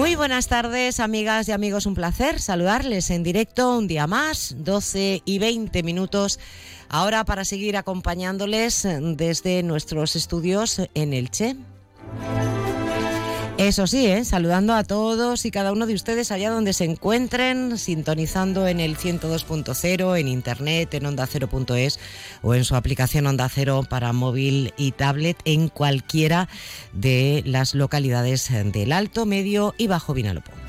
Muy buenas tardes, amigas y amigos. Un placer saludarles en directo un día más, 12 y 20 minutos. Ahora para seguir acompañándoles desde nuestros estudios en Elche. Eso sí, ¿eh? saludando a todos y cada uno de ustedes allá donde se encuentren, sintonizando en el 102.0, en internet, en onda 0.es o en su aplicación Onda Cero para móvil y tablet en cualquiera de las localidades del Alto, Medio y Bajo Vinalopó.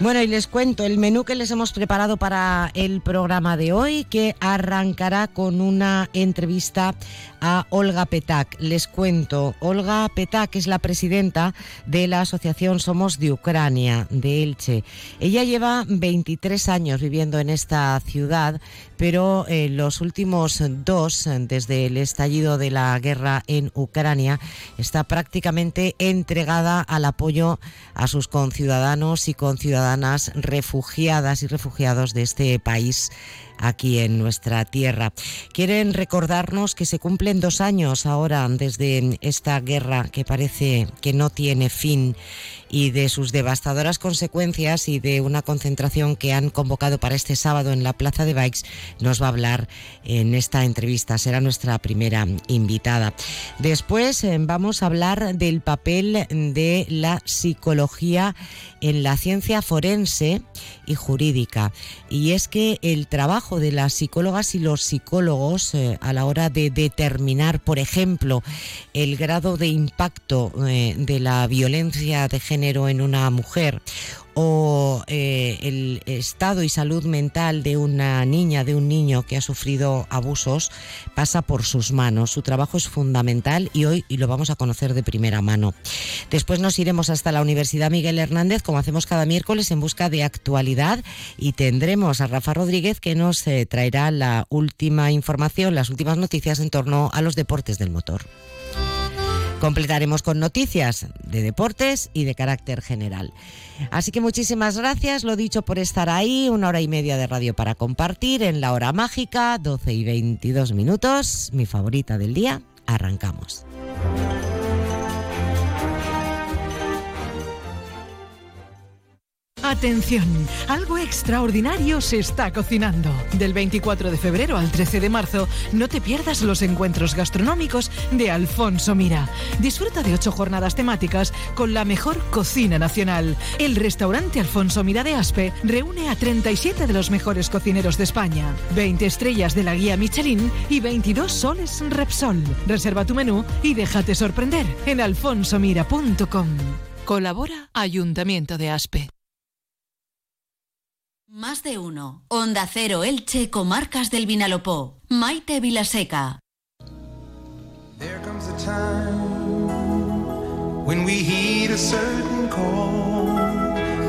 Bueno, y les cuento el menú que les hemos preparado para el programa de hoy, que arrancará con una entrevista a Olga Petak. Les cuento, Olga Petak es la presidenta de la Asociación Somos de Ucrania, de Elche. Ella lleva 23 años viviendo en esta ciudad, pero eh, los últimos dos, desde el estallido de la guerra en Ucrania, está prácticamente entregada al apoyo a sus conciudadanos y conciudadanas refugiadas y refugiados de este país aquí en nuestra tierra. Quieren recordarnos que se cumplen dos años ahora desde esta guerra que parece que no tiene fin y de sus devastadoras consecuencias y de una concentración que han convocado para este sábado en la Plaza de Bikes, nos va a hablar en esta entrevista. Será nuestra primera invitada. Después eh, vamos a hablar del papel de la psicología en la ciencia forense y jurídica. Y es que el trabajo de las psicólogas y los psicólogos eh, a la hora de determinar, por ejemplo, el grado de impacto eh, de la violencia de género en una mujer o eh, el estado y salud mental de una niña, de un niño que ha sufrido abusos, pasa por sus manos. Su trabajo es fundamental y hoy lo vamos a conocer de primera mano. Después nos iremos hasta la Universidad Miguel Hernández, como hacemos cada miércoles, en busca de actualidad y tendremos a Rafa Rodríguez que nos eh, traerá la última información, las últimas noticias en torno a los deportes del motor. Completaremos con noticias de deportes y de carácter general. Así que muchísimas gracias, lo dicho, por estar ahí. Una hora y media de radio para compartir en la hora mágica, 12 y 22 minutos, mi favorita del día. Arrancamos. Atención, algo extraordinario se está cocinando. Del 24 de febrero al 13 de marzo, no te pierdas los encuentros gastronómicos de Alfonso Mira. Disfruta de ocho jornadas temáticas con la mejor cocina nacional. El restaurante Alfonso Mira de Aspe reúne a 37 de los mejores cocineros de España, 20 estrellas de la guía Michelin y 22 soles Repsol. Reserva tu menú y déjate sorprender en alfonsomira.com. Colabora Ayuntamiento de Aspe. Más de uno. Onda Cero Elche, Comarcas del Vinalopó. Maite Vilaseca. There comes a time when we heed a certain call,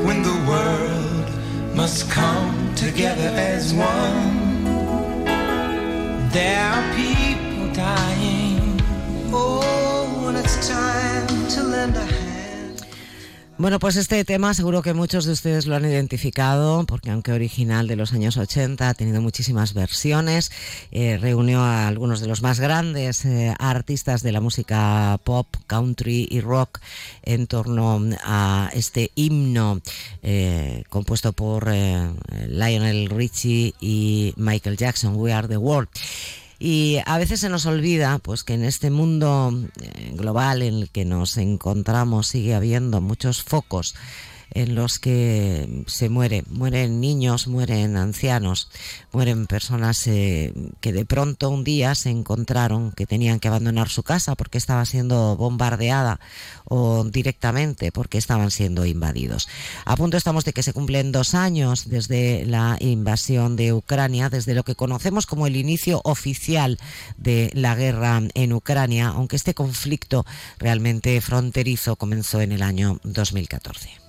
when the world must come together as one. There are people dying. Oh, when it's time to lend a hand. Bueno, pues este tema seguro que muchos de ustedes lo han identificado, porque aunque original de los años 80, ha tenido muchísimas versiones, eh, reunió a algunos de los más grandes eh, artistas de la música pop, country y rock en torno a este himno eh, compuesto por Lionel Richie y Michael Jackson, We Are the World. Y a veces se nos olvida pues que en este mundo eh, global en el que nos encontramos sigue habiendo muchos focos en los que se muere, mueren niños, mueren ancianos, mueren personas eh, que de pronto un día se encontraron que tenían que abandonar su casa porque estaba siendo bombardeada o directamente porque estaban siendo invadidos. A punto estamos de que se cumplen dos años desde la invasión de Ucrania, desde lo que conocemos como el inicio oficial de la guerra en Ucrania, aunque este conflicto realmente fronterizo comenzó en el año 2014.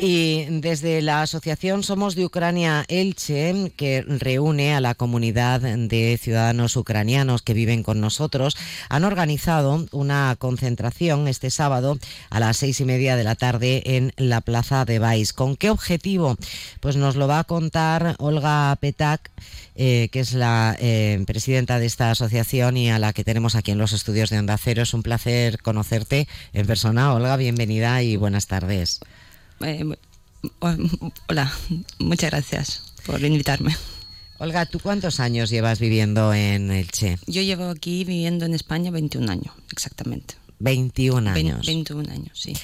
Y desde la Asociación Somos de Ucrania Elche, que reúne a la comunidad de ciudadanos ucranianos que viven con nosotros, han organizado una concentración este sábado a las seis y media de la tarde en la Plaza de Baix. ¿Con qué objetivo? Pues nos lo va a contar Olga Petak. Eh, que es la eh, presidenta de esta asociación y a la que tenemos aquí en los estudios de Onda Cero. Es un placer conocerte en persona. Olga, bienvenida y buenas tardes. Eh, hola, muchas gracias por invitarme. Olga, ¿tú cuántos años llevas viviendo en Elche? Yo llevo aquí viviendo en España 21 años, exactamente. 21 años. 21 años, sí.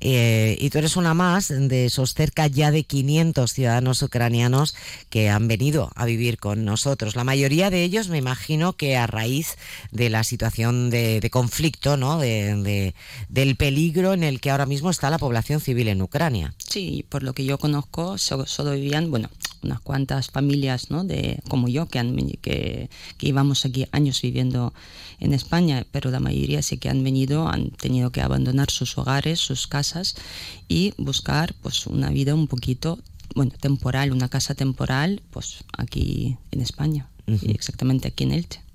Eh, y tú eres una más de esos cerca ya de 500 ciudadanos ucranianos que han venido a vivir con nosotros. La mayoría de ellos, me imagino que a raíz de la situación de, conflicto, ¿no? De, del peligro en el que ahora mismo está la población civil en Ucrania. Sí, por lo que yo conozco, solo, vivían, bueno, unas cuantas familias, ¿no? De, como yo, que, han, que, que íbamos aquí años viviendo en España, pero la mayoría sí que han venido, han tenido que abandonar sus hogares, sus casas y buscar pues una vida un poquito, bueno, temporal, una casa temporal, pues aquí en España, exactamente aquí en Elche.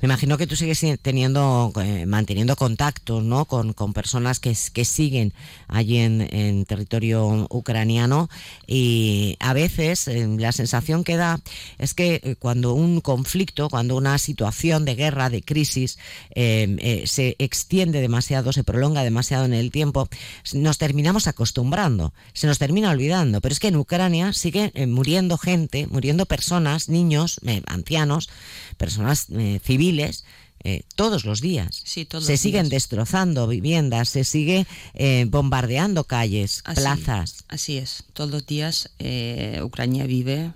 Me imagino que tú sigues teniendo, eh, manteniendo contacto ¿no? con, personas que, que, siguen allí en, territorio ucraniano y a veces eh, la sensación que da es que eh, cuando un conflicto, cuando una situación de guerra, de crisis, se extiende demasiado, se prolonga demasiado en el tiempo, nos terminamos acostumbrando, se nos termina olvidando. Pero es que en Ucrania sigue muriendo gente, muriendo personas, niños, ancianos, personas civiles eh, todos los días. se siguen destrozando viviendas, se sigue eh, bombardeando calles, plazas. Así es, todos los días eh, Ucrania vive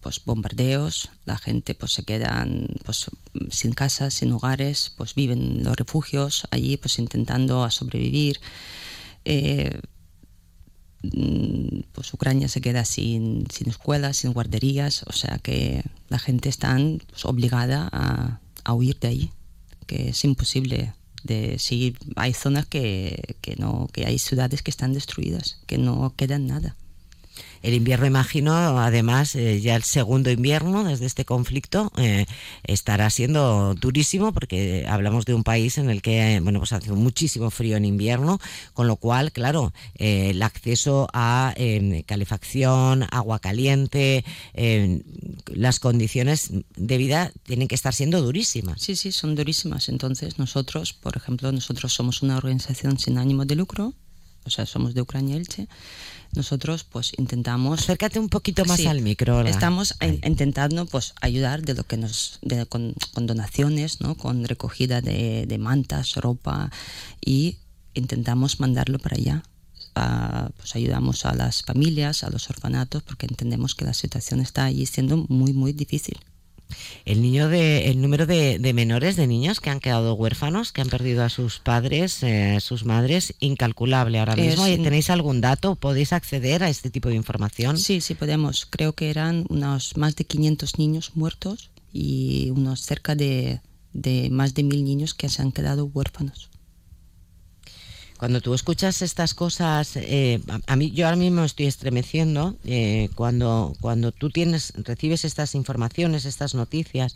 pues bombardeos, la gente pues se quedan pues sin casas, sin hogares, pues viven en los refugios allí pues intentando a sobrevivir. Mm, pues Ucrania se queda sin, sin escuelas, sin guarderías, o sea que la gente está pues, obligada a, a, huir de ahí, que es imposible de seguir. Hay zonas que, que, no, que hay ciudades que están destruidas, que no quedan nada. El invierno, imagino, además, eh, ya el segundo invierno desde este conflicto eh, estará siendo durísimo porque hablamos de un país en el que, bueno, pues hace muchísimo frío en invierno, con lo cual, claro, eh, el acceso a calefacción, agua caliente, las condiciones de vida tienen que estar siendo durísimas. Sí, sí, son durísimas. Entonces, nosotros, por ejemplo, nosotros somos una organización sin ánimo de lucro, o sea, somos de Ucrania Elche nosotros pues intentamos acércate un poquito más al micro estamos intentando pues ayudar de lo que nos con, donaciones no con recogida de, mantas ropa y intentamos mandarlo para allá. Pues ayudamos a las familias a los orfanatos porque entendemos que la situación está allí siendo muy muy difícil el niño de, el número de, menores, de niños que han quedado huérfanos, que han perdido a sus padres, eh, sus madres, incalculable ahora mismo. ¿Tenéis algún dato? ¿Podéis acceder a este tipo de información? Sí, sí podemos. Creo que eran unos más de 500 niños muertos y unos cerca de, de más de mil niños que se han quedado huérfanos. Cuando tú escuchas estas cosas, eh, a, mí yo ahora mismo estoy estremeciendo eh, cuando cuando tú tienes recibes estas informaciones, estas noticias.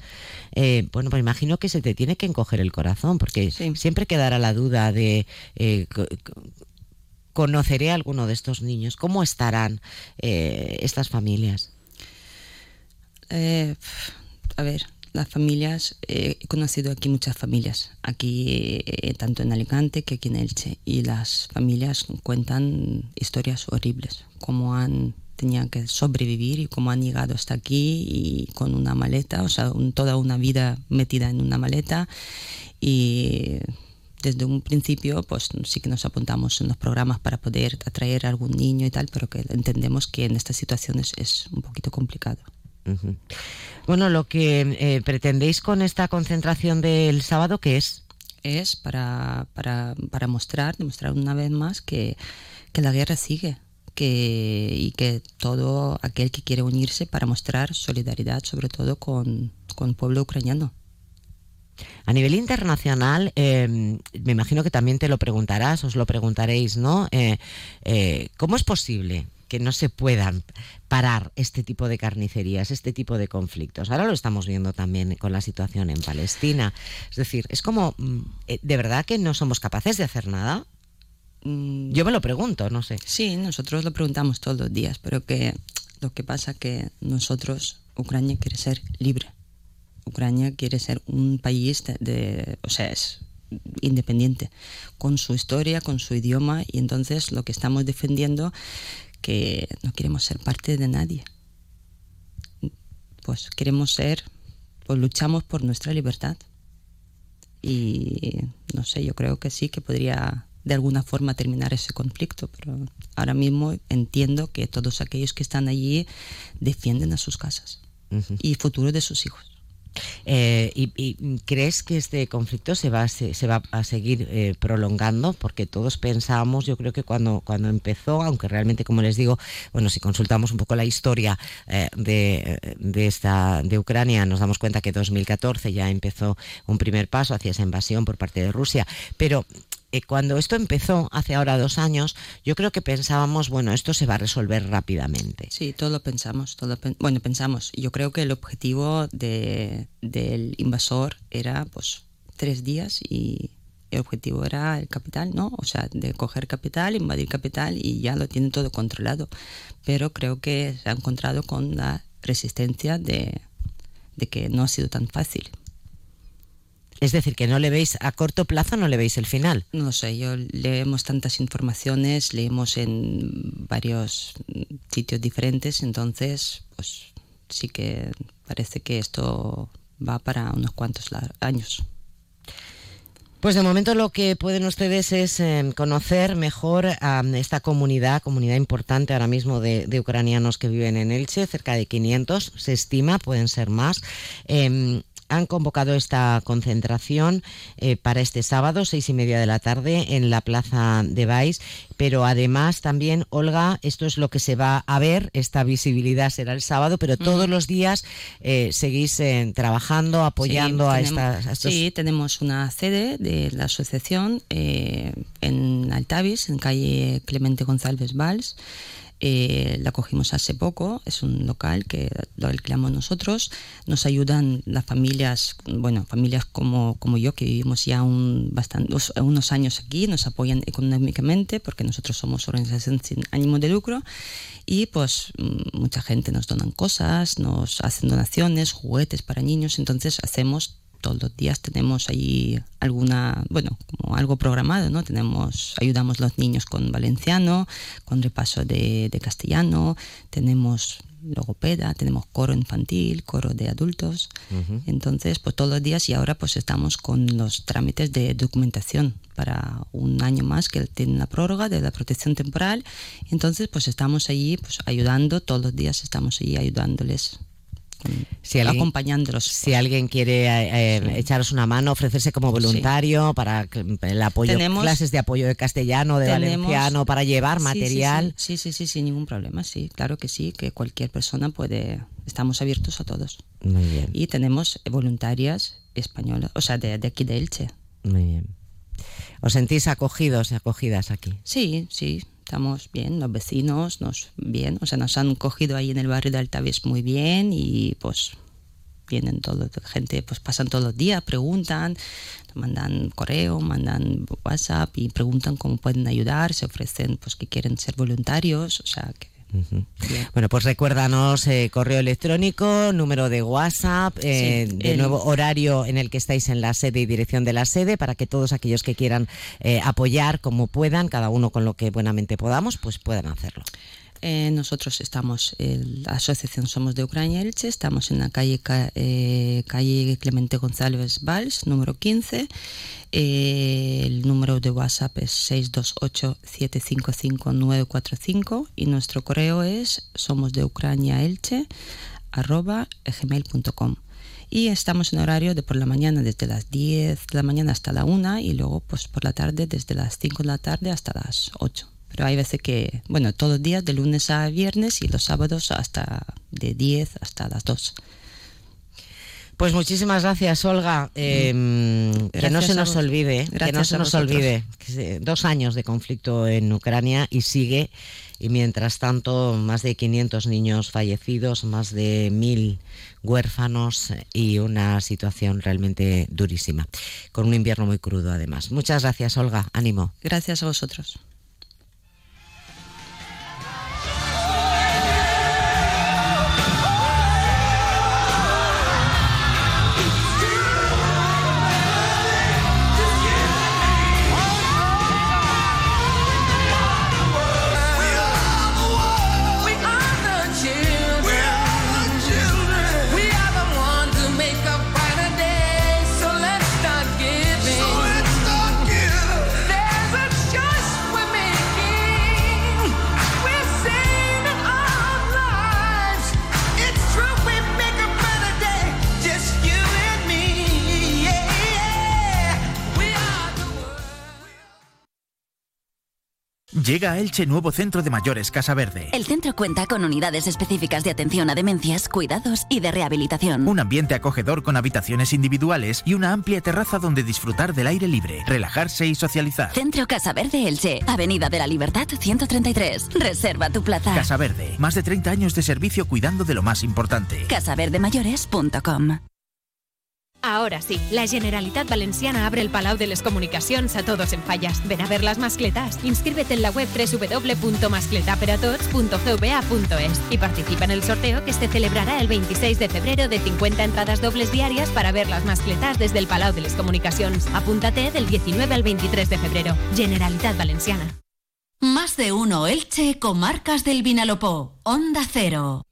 Eh, bueno, pues imagino que se te tiene que encoger el corazón porque siempre quedará la duda de conoceré a alguno de estos niños, cómo estarán estas familias. a ver, las familias, eh, he conocido aquí muchas familias, aquí eh, tanto en Alicante que aquí en Elche, y las familias cuentan historias horribles, cómo han tenido que sobrevivir y cómo han llegado hasta aquí y con una maleta, o sea, toda una vida metida en una maleta y desde un principio pues sí que nos apuntamos en los programas para poder atraer a algún niño y tal, pero que entendemos que en estas situaciones es un poquito complicado. Bueno, lo que eh, pretendéis con esta concentración del sábado, ¿qué es? Es para, para, para mostrar, demostrar una vez más que, que la guerra sigue, que, y que todo aquel que quiere unirse para mostrar solidaridad, sobre todo con, con el pueblo ucraniano. A nivel internacional, em, me imagino que también te lo preguntarás, os lo preguntaréis, ¿no? Eh, eh, ¿Cómo es posible que no se puedan parar este tipo de carnicerías, este tipo de conflictos. Ahora lo estamos viendo también con la situación en Palestina. Es decir, es como, mm, eh, ¿de verdad que no somos capaces de hacer nada? Mm. Yo me lo pregunto, no sé. Sí, nosotros lo preguntamos todos los días, pero que lo que pasa que nosotros, Ucrania quiere ser libre. Ucrania quiere ser un país de, o sea, es independiente, con su historia, con su idioma, y entonces lo que estamos defendiendo que no queremos ser parte de nadie. Pues queremos ser, pues luchamos por nuestra libertad. Y no sé, yo creo que sí, que podría de alguna forma terminar ese conflicto, pero ahora mismo entiendo que todos aquellos que están allí defienden a sus casas y futuro de sus hijos. Eh, y, crees que este conflicto se va a, se, va a seguir eh, prolongando? Porque todos pensábamos, yo creo que cuando, cuando empezó, aunque realmente, como les digo, bueno, si consultamos un poco la historia eh, de, de, esta, de Ucrania, nos damos cuenta que 2014 ya empezó un primer paso hacia esa invasión por parte de Rusia, pero eh, cuando esto empezó, hace ahora dos años, yo creo que pensábamos, bueno, esto se va a resolver rápidamente. Sí, todo lo pensamos. Todo bueno, pensamos. Yo creo que el objetivo de, del invasor era, pues, tres días y el objetivo era el capital, ¿no? O sea, de coger capital, invadir capital y ya lo tienen todo controlado. Pero creo que se ha encontrado con la resistencia de, de que no ha sido tan fácil. Es decir, que no le veis a corto plazo, no le veis el final. No sé, yo leemos tantas informaciones, leemos en varios sitios diferentes, entonces, pues sí que parece que esto va para unos cuantos años. Pues de momento lo que pueden ustedes es em, conocer mejor a esta comunidad, comunidad importante ahora mismo de, ucranianos que viven en Elche, cerca de 500, se estima, pueden ser más. Em, han convocado esta concentración eh, para este sábado, seis y media de la tarde, en la plaza de Baix. Pero además también, Olga, esto es lo que se va a ver, esta visibilidad será el sábado, pero todos los días eh, seguís eh, trabajando, apoyando a, estas, Sí, tenemos una sede de la asociación en Altavis, en calle Clemente González Valls. Eh, la cogimos hace poco, es un local que lo alquilamos nosotros. Nos ayudan las familias, bueno, familias como, como yo, que vivimos ya un, bastante, unos años aquí, nos apoyan económicamente porque nosotros somos organización sin ánimo de lucro y pues mm, mucha gente nos donan cosas, nos hacen donaciones, juguetes para niños, entonces hacemos todos los días tenemos ahí alguna, bueno, como algo programado, ¿no? Tenemos, ayudamos a los niños con valenciano, con repaso de, castellano, tenemos logopeda, tenemos coro infantil, coro de adultos. Entonces, pues todos los días y ahora pues estamos con los trámites de documentación para un año más que tiene la prórroga de la protección temporal. Entonces, pues estamos allí pues ayudando, todos los días estamos allí ayudándoles si acompañándolos. Si alguien quiere eh, eh, echaros una mano, ofrecerse como voluntario para el apoyo, clases de apoyo de castellano, de valenciano, para llevar material. Sí sí, sí, sin ningún problema, sí, claro que sí, que cualquier persona puede, estamos abiertos a todos. Muy bien. Y tenemos voluntarias españolas, o sea, de, de aquí de Elche. Muy bien. ¿Os sentís acogidos y acogidas aquí? Sí, sí, estamos bien, los vecinos nos bien, o sea, nos han cogido ahí en el barrio de Altavis muy bien y pues vienen todo, gente, pues pasan todos los días, preguntan, mandan correo, mandan WhatsApp y preguntan cómo pueden ayudar, se ofrecen pues que quieren ser voluntarios, o sea, que bueno, pues recuérdanos eh, correo electrónico, número de WhatsApp, eh, de nuevo horario en el que estáis en la sede y dirección de la sede para que todos aquellos que quieran eh, apoyar como puedan, cada uno con lo que buenamente podamos, pues puedan hacerlo. Eh, nosotros estamos, la asociación Somos de Ucrania Elche, estamos en la calle, eh, calle Clemente González Valls, número 15. Eh, el número de WhatsApp es 628-755-945 y nuestro correo es somos de Ucrania Elche arroba gmail.com y estamos en horario de por la mañana desde las 10 de la mañana hasta la 1 y luego pues por la tarde desde las 5 de la tarde hasta las 8 pero hay veces que, bueno, todos los días de lunes a viernes y los sábados hasta de 10 hasta las 2. Pues muchísimas gracias, Olga. Em, que no se nos olvide, que no se nos olvide. Dos años de conflicto en Ucrania y sigue. Y mientras tanto, más de 500 niños fallecidos, más de mil huérfanos y una situación realmente durísima, con un invierno muy crudo además. Muchas gracias, Olga. Ánimo. Gracias a vosotros. Llega a Elche nuevo centro de mayores Casa Verde. El centro cuenta con unidades específicas de atención a demencias, cuidados y de rehabilitación. Un ambiente acogedor con habitaciones individuales y una amplia terraza donde disfrutar del aire libre, relajarse y socializar. Centro Casa Verde Elche, Avenida de la Libertad 133. Reserva tu plaza. Casa Verde, más de 30 años de servicio cuidando de lo más importante. casaverdemayores.com Ahora sí, la Generalitat Valenciana abre el Palau de les Comunicacions a todos en fallas. Ven a ver las mascletas. Inscríbete en la web www.mascletaperatots.gva.es y participa en el sorteo que se celebrará el 26 de febrero de 50 entradas dobles diarias para ver las mascletas desde el Palau de les Comunicacions. Apúntate del 19 al 23 de febrero. Generalitat Valenciana. Más de uno Elche, comarcas del Vinalopó. Onda Cero.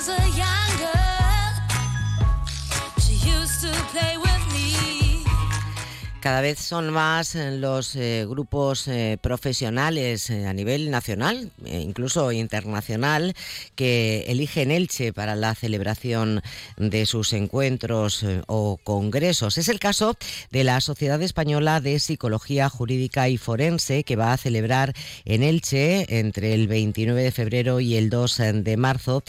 Was a Cada vez son más eh, los eh, grupos eh, profesionales a nivel nacional, e incluso internacional, que eligen Elche para la celebración de sus encuentros o congresos. Es el caso de la Sociedad Española de Psicología Jurídica y Forense, que va a celebrar en Elche entre el 29 de febrero y el 2 de marzo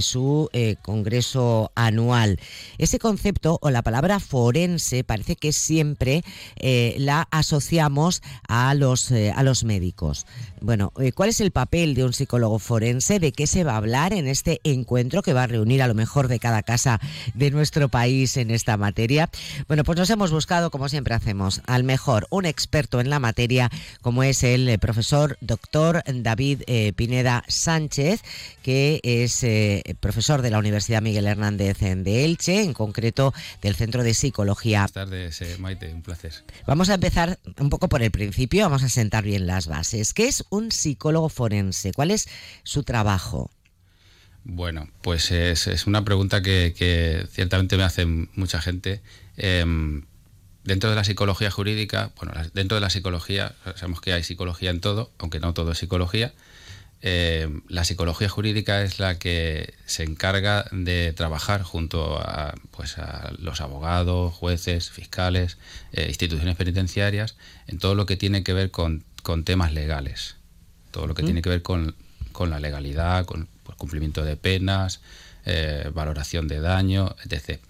su congreso anual. Ese concepto o la palabra forense parece que siempre eh, la asociamos a los, eh, a los médicos. Bueno, eh, ¿cuál es el papel de un psicólogo forense? ¿De qué se va a hablar en este encuentro que va a reunir a lo mejor de cada casa de nuestro país en esta materia? Bueno, pues nos hemos buscado, como siempre hacemos, al mejor, un experto en la materia, como es el profesor doctor David Pineda Sánchez, que es profesor de la Universidad Miguel Hernández de Elche, en concreto del Centro de Psicología Buenas tardes, Maite, placer. Vamos a empezar un poco por el principio, vamos a sentar bien las bases. ¿Qué es un psicólogo forense? ¿Cuál es su trabajo? Bueno, pues es, es una pregunta que, que ciertamente me hace mucha gente. Em, dentro de la psicología jurídica, bueno, dentro de la psicología, sabemos que hay psicología en todo, aunque no todo es psicología. Em, la psicología jurídica es la que se encarga de trabajar junto a, pues, a los abogados, jueces, fiscales, eh, instituciones penitenciarias, en todo lo que tiene que ver con, con temas legales. Todo lo que Mm. tiene que ver con, con la legalidad, con pues, cumplimiento de penas, eh, valoración de daño, etc.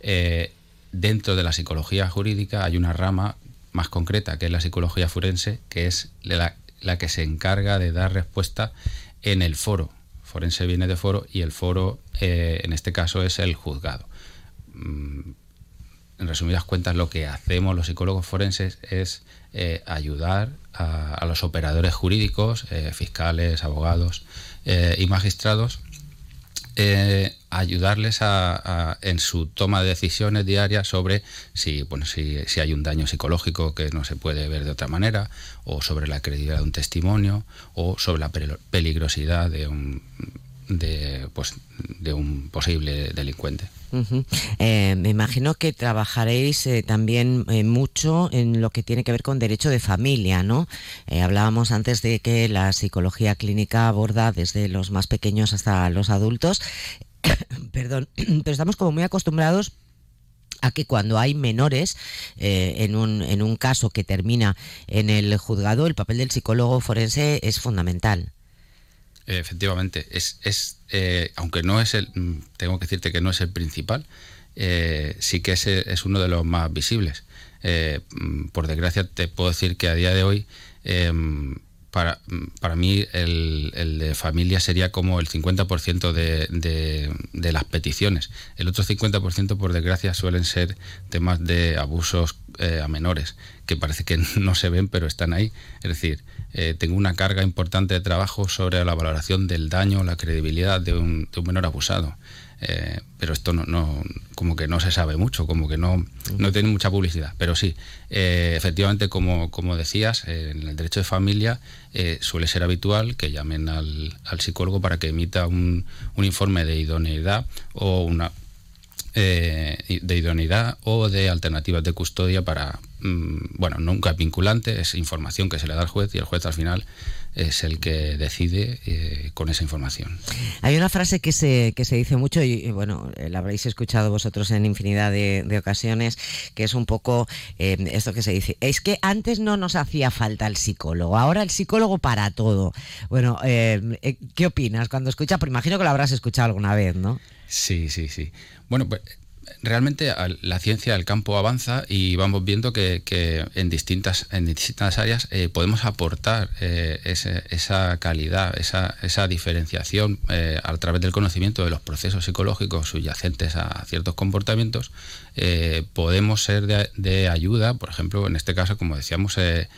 Eh, dentro de la psicología jurídica hay una rama más concreta, que es la psicología forense, que es la, la que se encarga de dar respuesta en el foro. Forense viene de foro y el foro, eh, en este caso, es el juzgado. Mm, en resumidas cuentas, lo que hacemos los psicólogos forenses es eh, ayudar a, los operadores jurídicos, eh, fiscales, abogados y magistrados, eh, ayudarles a, a- en su toma de decisiones diarias sobre si, bueno, si, si hay un daño psicológico que no se puede ver de otra manera, o sobre la credibilidad de un testimonio, o sobre la pel- peligrosidad de un, de, pues, de un posible delincuente. Eh, me imagino que trabajaréis eh, también eh, mucho en lo que tiene que ver con derecho de familia, ¿no? Eh, hablábamos antes de que la psicología clínica aborda desde los más pequeños hasta los adultos. Perdón, pero estamos como muy acostumbrados a que cuando hay menores en, un, en un caso que termina en el juzgado, el papel del psicólogo forense es fundamental. Efectivamente, es, es eh, aunque no es el, mm, tengo que decirte que no es el principal, eh, sí que es, es, uno de los más visibles. Eh, mm, por desgracia, te puedo decir que a día de hoy, para, mm, para mí, el, el, de familia sería como el 50% de, de, de, las peticiones. El otro 50%, por desgracia, suelen ser temas de abusos a menores, que parece que no se ven, pero están ahí. Es decir, eh, tengo una carga importante de trabajo sobre la valoración del daño, la credibilidad de un, de un menor abusado. Eh, pero esto no, no, como que no se sabe mucho, como que no, no tiene mucha publicidad. Pero sí, eh, efectivamente, como, como decías, eh, en el derecho de familia suele ser habitual que llamen al, al psicólogo para que emita un, un, informe de idoneidad o una eh, de idoneidad o de alternativas de custodia para, mmm, bueno, nunca vinculante, es información que se le da al juez y el juez al final es el que decide eh, con esa información. Hay una frase que se, que se dice mucho y, bueno, la habréis escuchado vosotros en infinidad de, ocasiones, que es un poco eh, esto que se dice, es que antes no nos hacía falta el psicólogo, ahora el psicólogo para todo. Bueno, eh, ¿qué opinas cuando escuchas? Porque imagino que lo habrás escuchado alguna vez, ¿no? Sí, sí, sí. Bueno, pues realmente la ciencia del campo avanza y vamos viendo que, en, distintas, en distintas áreas eh, podemos aportar eh, esa calidad, esa, esa diferenciación eh, a través del conocimiento de los procesos psicológicos subyacentes a ciertos comportamientos. Eh, podemos ser de, ayuda, por ejemplo, en este caso, como decíamos, eh,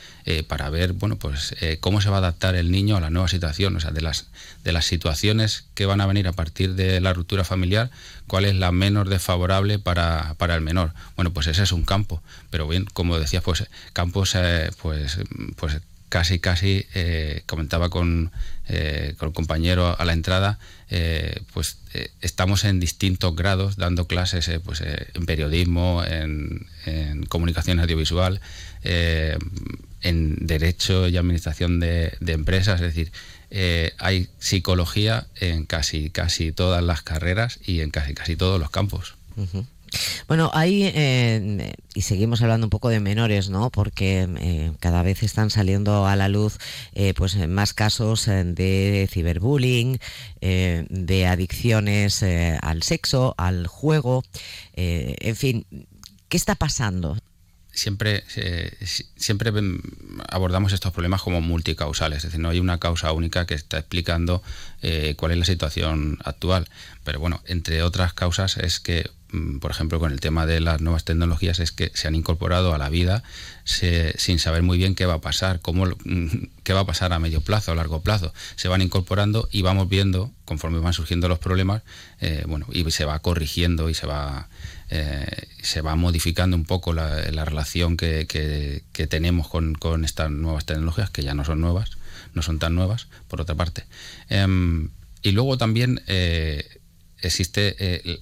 para ver bueno, pues, cómo se va a adaptar el niño a la nueva situación, o sea, de las, de las situaciones que van a venir a partir de la ruptura familiar, cuál es la menos desfavorable para, para, el menor. Bueno, pues ese es un campo, pero bien, como decías, pues campos, eh, pues, pues casi, casi, eh, comentaba con, eh, con compañero a la entrada, eh, pues eh, estamos en distintos grados dando clases pues, en periodismo, en, comunicación audiovisual, en derecho y administración de, empresas, es decir, hay psicología en casi casi todas las carreras y en casi casi todos los campos. Bueno, hay, eh, y seguimos hablando un poco de menores, ¿no? Porque eh, cada vez están saliendo a la luz eh, pues más casos de ciberbullying, eh, de adicciones eh, al sexo, al juego, eh, en fin, ¿qué está pasando? siempre, eh, siempre abordamos estos problemas como multicausales, es decir, no hay una causa única que está explicando eh, cuál es la situación actual. Pero bueno, entre otras causas es que, mm, por ejemplo, con el tema de las nuevas tecnologías, es que se han incorporado a la vida sin saber muy bien qué va a pasar, cómo, qué va a pasar a medio plazo, a largo plazo. Se van incorporando y vamos viendo, conforme van surgiendo los problemas, eh, bueno, y se va corrigiendo y se va eh, se va modificando un poco la, la relación que, tenemos con, estas nuevas tecnologías, que ya no son nuevas, no son tan nuevas, por otra parte. Eh, y luego también eh, existe eh,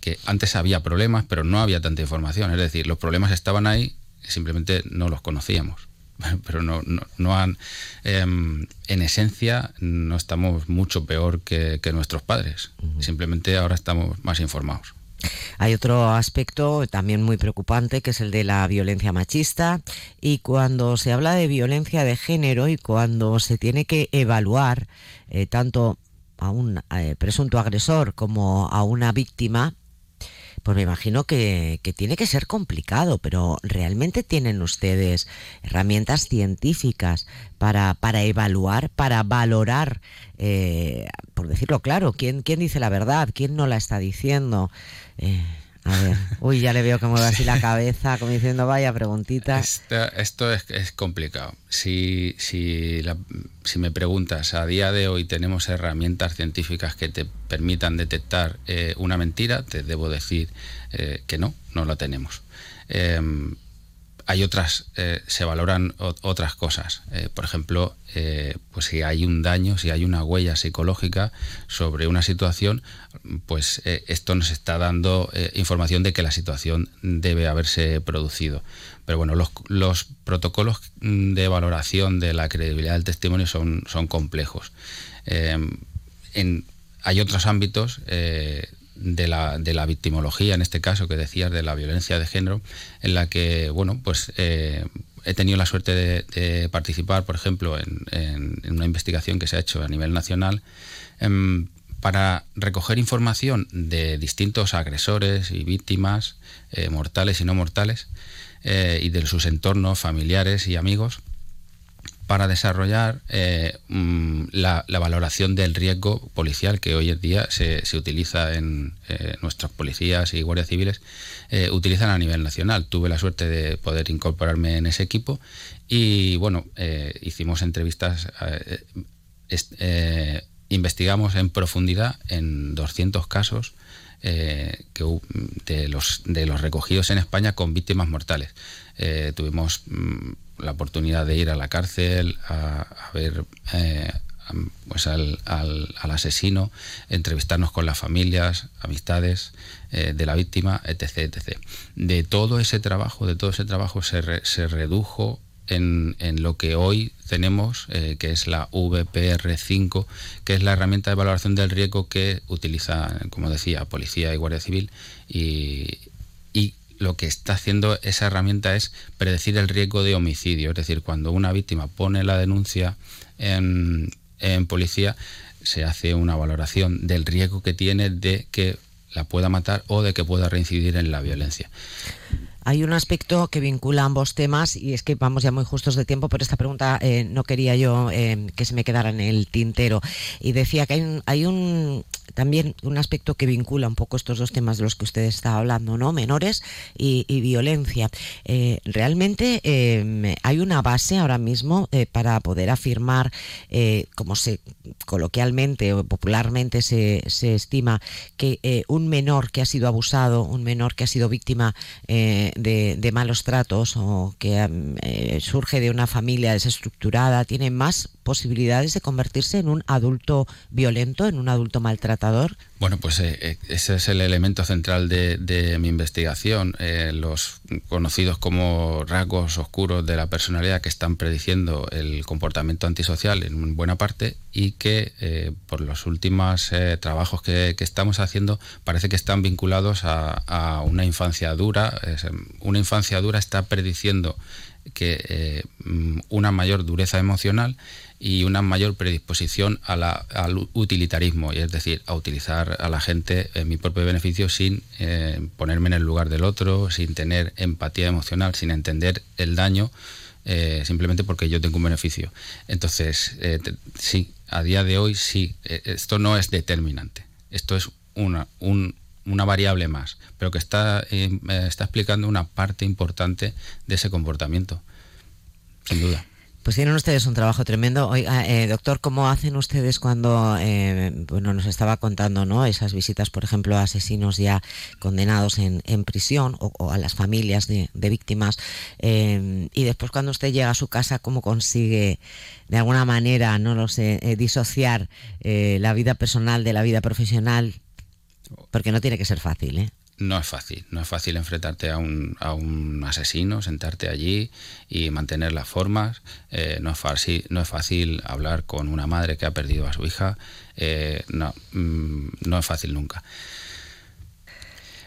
que antes había problemas, pero no había tanta información, es decir, los problemas estaban ahí, simplemente no los conocíamos. Pero no, no, no han. Eh, en esencia, no estamos mucho peor que, que nuestros padres. Uh -huh. Simplemente ahora estamos más informados. Hay otro aspecto también muy preocupante que es el de la violencia machista. Y cuando se habla de violencia de género y cuando se tiene que evaluar eh, tanto a un eh, presunto agresor como a una víctima, pues me imagino que, que, tiene que ser complicado, pero ¿realmente tienen ustedes herramientas científicas para, para evaluar, para valorar, eh, por decirlo claro, ¿quién, quién dice la verdad, quién no la está diciendo? Eh, a ver, uy, ya le veo que mueve así la cabeza, como diciendo, vaya preguntita. Esto, esto es, es, complicado. Si, si, la, si me preguntas, a día de hoy tenemos herramientas científicas que te permitan detectar eh, una mentira, te debo decir eh, que no, no la tenemos. Eh, hay otras, eh, se valoran otras cosas. Eh, por ejemplo, eh, pues si hay un daño, si hay una huella psicológica sobre una situación, pues esto nos está dando información de que la situación debe haberse producido. Pero bueno, los, los, protocolos de valoración de la credibilidad del testimonio son, son complejos. Hay otros ámbitos de la, de la victimología, en este caso que decías de la violencia de género, en la que, bueno, pues eh, he tenido la suerte de, participar, por ejemplo, en, una investigación que se ha hecho a nivel nacional em, para recoger información de distintos agresores y víctimas, eh, mortales y no mortales, y de sus entornos familiares y amigos, para desarrollar eh, mm, la, valoración del riesgo policial que hoy en día se, utiliza en eh, nuestros policías y guardias civiles, eh, utilizan a nivel nacional. Tuve la suerte de poder incorporarme en ese equipo y bueno, hicimos entrevistas, investigamos en profundidad en 200 casos que, de, los, de los recogidos en España con víctimas mortales. tuvimos mm, la oportunidad de ir a la cárcel, a, ver eh, pues al, asesino, entrevistarnos con las familias, amistades eh, de la víctima, etc, etc. De todo ese trabajo, de todo ese trabajo se, se redujo en, en, lo que hoy tenemos, eh, que es la VPR5, que es la herramienta de valoración del riesgo que utiliza, como decía, Policía y Guardia Civil lo que está haciendo esa herramienta es predecir el riesgo de homicidio. Es decir, cuando una víctima pone la denuncia en, policía, se hace una valoración del riesgo que tiene de que la pueda matar o de que pueda reincidir en la violencia. Hay un aspecto que vincula ambos temas y es que vamos ya muy justos de tiempo, pero esta pregunta eh, no quería yo eh, que se me quedara en el tintero. Y decía que hay un, hay un también un aspecto que vincula un poco estos dos temas de los que usted está hablando, ¿no? Menores y, violencia. Eh, realmente eh, hay una base ahora mismo eh, para poder afirmar, como se coloquialmente o popularmente se, estima, que un menor que ha sido abusado, un menor que ha sido víctima de, de, malos tratos o que surge de una familia desestructurada, tiene más posibilidades de convertirse en un adulto violento, en un adulto maltratador? Bueno, pues eh, eh, ese es el elemento central de, mi investigación, eh, los conocidos como rasgos oscuros de la personalidad que están prediciendo el comportamiento antisocial en buena parte y que por los últimos trabajos que, estamos haciendo parece que están vinculados a, a una infancia dura. una infancia dura está prediciendo que una mayor dureza emocional y una mayor predisposición al utilitarismo, es decir, a utilizar a la gente en mi propio beneficio sin eh, ponerme en el lugar del otro, sin tener empatía emocional, sin entender el daño, eh, simplemente porque yo tengo un beneficio. Entonces, eh, sí, a día de hoy sí, esto no es determinante, esto es una, una variable más, pero que está, está explicando una parte importante de ese comportamiento, sin duda. Pues tienen ustedes un trabajo tremendo. Oiga, eh, doctor, ¿cómo hacen ustedes cuando, eh, bueno, nos estaba contando, ¿no? Esas visitas, por ejemplo, a asesinos ya condenados en, prisión o, a las familias de, víctimas. Eh, y después cuando usted llega a su casa, ¿cómo consigue, de alguna manera, no lo sé, disociar la vida personal de la vida profesional? Porque no tiene que ser fácil, ¿eh? No es fácil. No es fácil enfrentarte a un, a un asesino, sentarte allí y mantener las formas. Eh, no, es fácil, no es fácil hablar con una madre que ha perdido a su hija. Eh, no, mm, no es fácil nunca.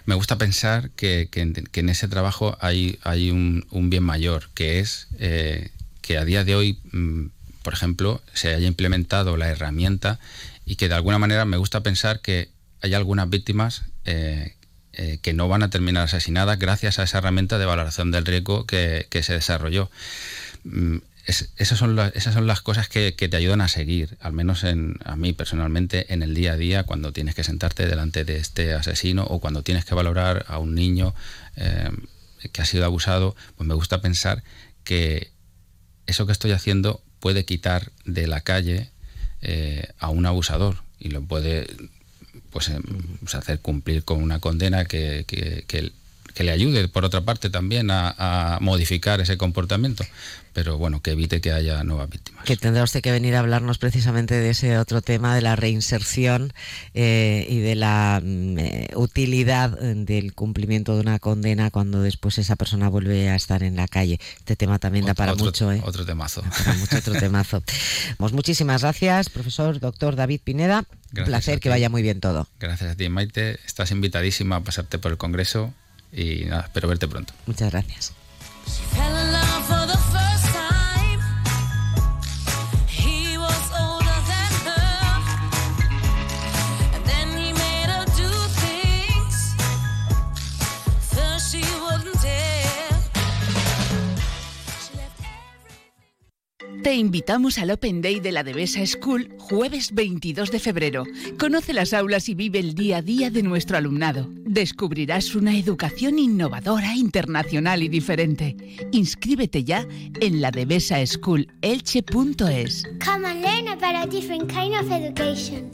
Me gusta pensar que, en ese trabajo hay, hay un, bien mayor, que es eh, que a día de hoy, mm, por ejemplo, se haya implementado la herramienta y que de alguna manera me gusta pensar que hay algunas víctimas que no van a terminar asesinadas gracias a esa herramienta de valoración del riesgo que, se desarrolló. Mm, esas, son las, esas son las cosas que, te ayudan a seguir, al menos en, a mí personalmente, en el día a día, cuando tienes que sentarte delante de este asesino o cuando tienes que valorar a un niño eh, que ha sido abusado, pues me gusta pensar que eso que estoy haciendo puede quitar de la calle eh, a un abusador y lo puede pues, em, pues, hacer cumplir con una condena que, que, que le ayude, por otra parte, también a, a modificar ese comportamiento pero bueno, que evite que haya nuevas víctimas. Que tendrá usted que venir a hablarnos precisamente de ese otro tema, de la reinserción eh, y de la mm, eh, utilidad del cumplimiento de una condena cuando después esa persona vuelve a estar en la calle. Este tema también da para mucho. ¿eh? Otro temazo. Para mucho otro temazo. pues muchísimas gracias, profesor doctor David Pineda. Un placer, que vaya muy bien todo. Gracias a ti, Maite. Estás invitadísima a pasarte por el Congreso y nada, espero verte pronto. Muchas gracias. Te invitamos al Open Day de la Devesa School jueves 22 de febrero. Conoce las aulas y vive el día a día de nuestro alumnado. Descubrirás una educación innovadora, internacional y diferente. Inscríbete ya en la School elche.es. Come and learn about a different kind of education.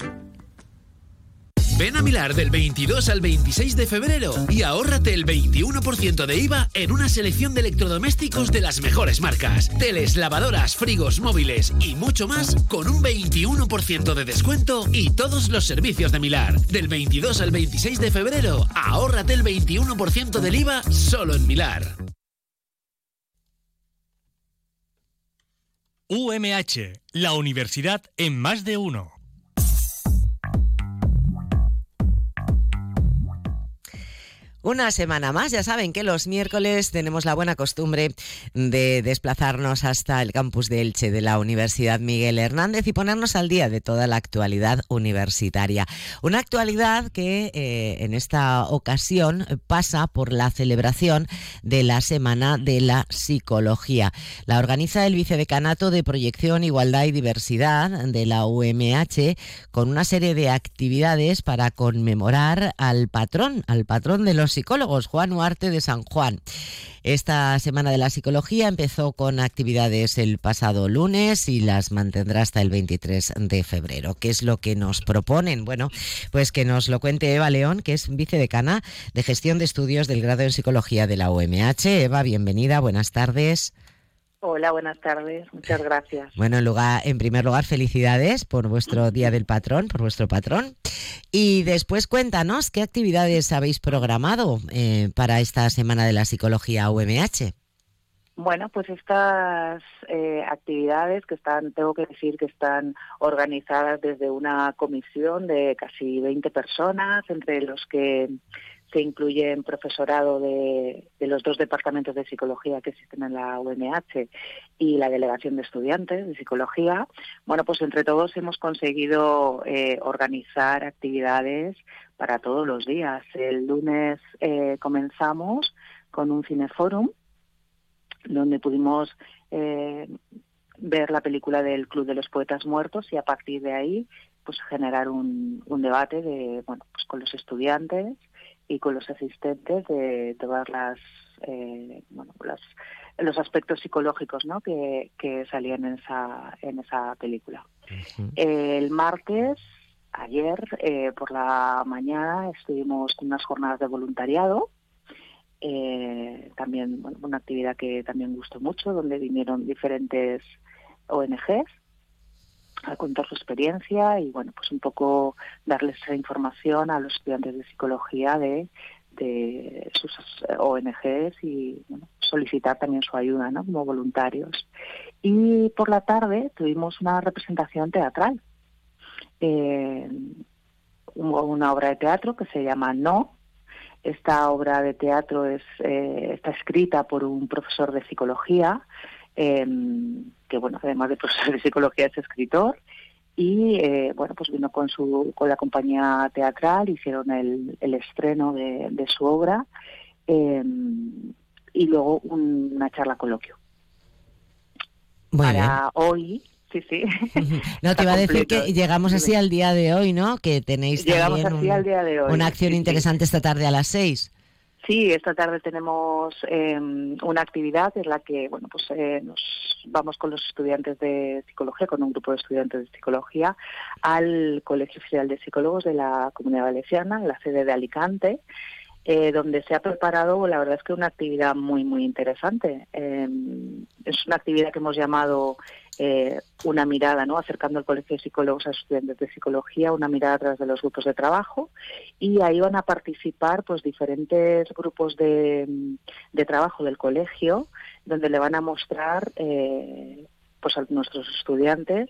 Ven a Milar del 22 al 26 de febrero y ahórrate el 21% de IVA en una selección de electrodomésticos de las mejores marcas. Teles, lavadoras, frigos, móviles y mucho más con un 21% de descuento y todos los servicios de Milar. Del 22 al 26 de febrero, ahórrate el 21% del IVA solo en Milar. UMH, la universidad en más de uno. Una semana más, ya saben que los miércoles tenemos la buena costumbre de desplazarnos hasta el campus de Elche de la Universidad Miguel Hernández y ponernos al día de toda la actualidad universitaria. Una actualidad que eh, en esta ocasión pasa por la celebración de la Semana de la Psicología. La organiza el Vicedecanato de Proyección, Igualdad y Diversidad de la UMH con una serie de actividades para conmemorar al patrón, al patrón de los psicólogos, Juan Huarte de San Juan. Esta Semana de la Psicología empezó con actividades el pasado lunes y las mantendrá hasta el 23 de febrero. ¿Qué es lo que nos proponen? Bueno, pues que nos lo cuente Eva León, que es vicedecana de Gestión de Estudios del Grado en Psicología de la UMH. Eva, bienvenida, buenas tardes. Hola, buenas tardes. Muchas gracias. Bueno, en, lugar, en primer lugar, felicidades por vuestro Día del Patrón, por vuestro patrón. Y después cuéntanos qué actividades habéis programado eh, para esta Semana de la Psicología UMH. Bueno, pues estas eh, actividades que están, tengo que decir que están organizadas desde una comisión de casi 20 personas, entre los que se incluyen profesorado de, de, los dos departamentos de psicología que existen en la UMH y la delegación de estudiantes de psicología. Bueno, pues entre todos hemos conseguido eh, organizar actividades para todos los días. El lunes eh, comenzamos con un cineforum donde pudimos eh, ver la película del Club de los Poetas Muertos y a partir de ahí pues generar un, un debate de bueno pues con los estudiantes y con los asistentes de todas las, eh, bueno, las los aspectos psicológicos ¿no? que, que salían en esa, en esa película. Uh -huh. El martes, ayer, eh, por la mañana, estuvimos con unas jornadas de voluntariado. Eh, también bueno, una actividad que también gustó mucho, donde vinieron diferentes ONGs a contar su experiencia y bueno pues un poco darles esa información a los estudiantes de psicología de, de sus ONGs y solicitar también su ayuda ¿no? como voluntarios y por la tarde tuvimos una representación teatral eh, una obra de teatro que se llama No esta obra de teatro es eh, está escrita por un profesor de psicología eh, que bueno, además de profesor de psicología es escritor y eh, bueno, pues vino con su con la compañía teatral, hicieron el, el estreno de, de, su obra eh, y luego un, una charla coloquio. Muy Para bien. hoy, sí, sí. No, te iba a decir que llegamos así al día de hoy, ¿no? Que tenéis llegamos también así un, al día de hoy. una acción sí, interesante esta tarde a las seis. Sí, esta tarde tenemos eh, una actividad en la que bueno pues eh, nos vamos con los estudiantes de psicología, con un grupo de estudiantes de psicología, al Colegio Oficial de Psicólogos de la Comunidad Valenciana, en la sede de Alicante. eh, donde se ha preparado, la verdad es que una actividad muy, muy interesante. Eh, es una actividad que hemos llamado eh, una mirada, ¿no? acercando el Colegio de Psicólogos a estudiantes de psicología, una mirada a través de los grupos de trabajo. Y ahí van a participar pues diferentes grupos de trabajo del colegio, donde le van a mostrar eh, pues a nuestros estudiantes